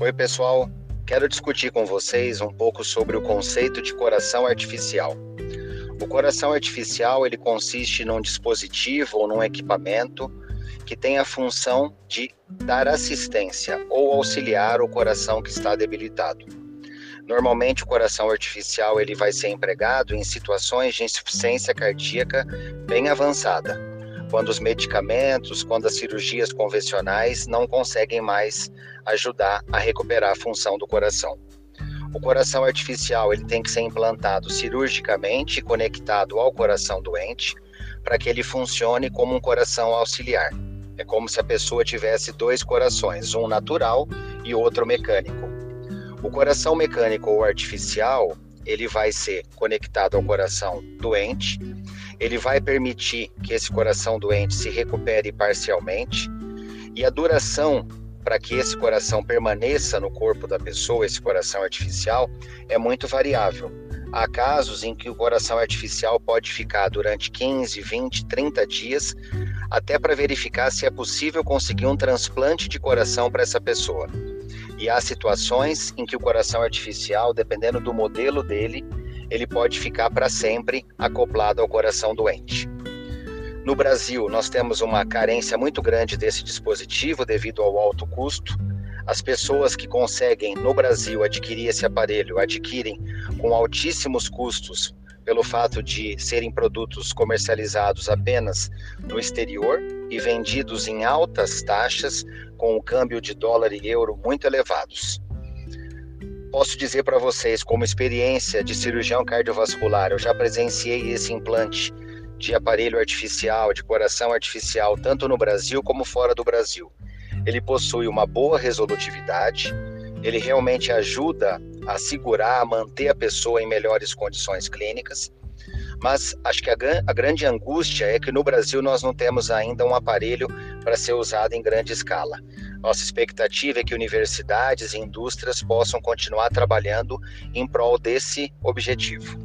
Oi, pessoal. Quero discutir com vocês um pouco sobre o conceito de coração artificial. O coração artificial ele consiste num dispositivo ou num equipamento que tem a função de dar assistência ou auxiliar o coração que está debilitado. Normalmente o coração artificial ele vai ser empregado em situações de insuficiência cardíaca bem avançada, quando os medicamentos, quando as cirurgias convencionais não conseguem mais ajudar a recuperar a função do coração. O coração artificial ele tem que ser implantado cirurgicamente conectado ao coração doente para que ele funcione como um coração auxiliar. É como se a pessoa tivesse dois corações, um natural e outro mecânico. O coração mecânico ou artificial, ele vai ser conectado ao coração doente, ele vai permitir que esse coração doente se recupere parcialmente, e a duração para que esse coração permaneça no corpo da pessoa, esse coração artificial, é muito variável. Há casos em que o coração artificial pode ficar durante 15, 20, 30 dias, até para verificar se é possível conseguir um transplante de coração para essa pessoa. E há situações em que o coração artificial, dependendo do modelo dele, ele pode ficar para sempre acoplado ao coração doente. No Brasil, nós temos uma carência muito grande desse dispositivo devido ao alto custo. As pessoas que conseguem no Brasil adquirir esse aparelho adquirem com altíssimos custos pelo fato de serem produtos comercializados apenas no exterior e vendidos em altas taxas, com o câmbio de dólar e euro muito elevados. Posso dizer para vocês, como experiência de cirurgião cardiovascular, eu já presenciei esse implante de aparelho artificial, de coração artificial, tanto no Brasil como fora do Brasil. Ele possui uma boa resolutividade, ele realmente ajuda a segurar, a manter a pessoa em melhores condições clínicas. Mas acho que a, a grande angústia é que no Brasil nós não temos ainda um aparelho para ser usado em grande escala. Nossa expectativa é que universidades e indústrias possam continuar trabalhando em prol desse objetivo.